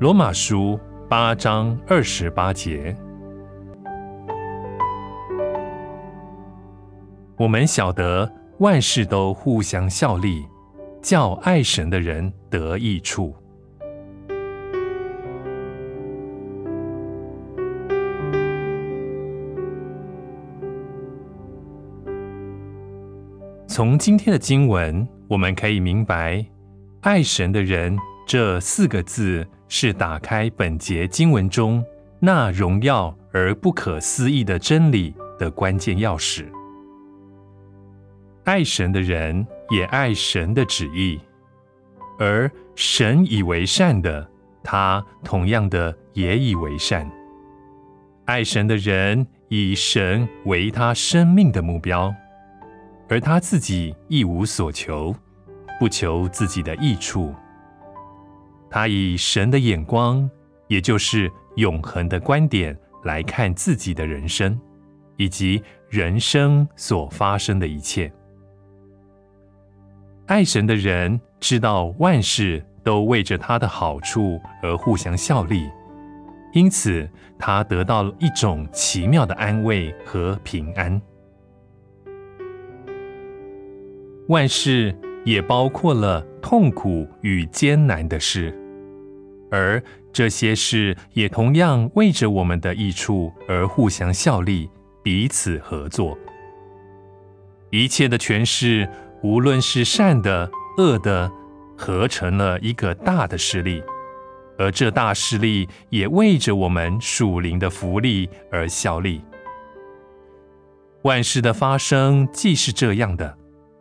罗马书八章二十八节，我们晓得万事都互相效力，叫爱神的人得益处。从今天的经文，我们可以明白，爱神的人这四个字。是打开本节经文中那荣耀而不可思议的真理的关键钥匙。爱神的人也爱神的旨意，而神以为善的，他同样的也以为善。爱神的人以神为他生命的目标，而他自己一无所求，不求自己的益处。他以神的眼光，也就是永恒的观点来看自己的人生，以及人生所发生的一切。爱神的人知道万事都为着他的好处而互相效力，因此他得到了一种奇妙的安慰和平安。万事。也包括了痛苦与艰难的事，而这些事也同样为着我们的益处而互相效力，彼此合作。一切的权势，无论是善的、恶的，合成了一个大的势力，而这大势力也为着我们属灵的福利而效力。万事的发生既是这样的。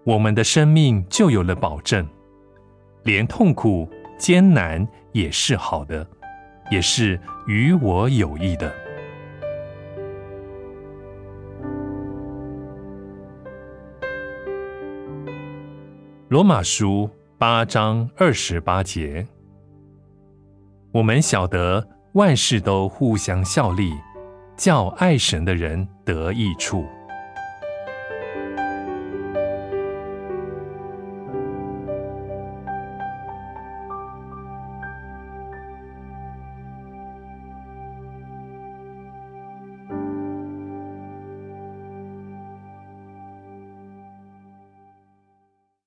我们的生命就有了保证，连痛苦艰难也是好的，也是与我有益的。罗马书八章二十八节，我们晓得万事都互相效力，叫爱神的人得益处。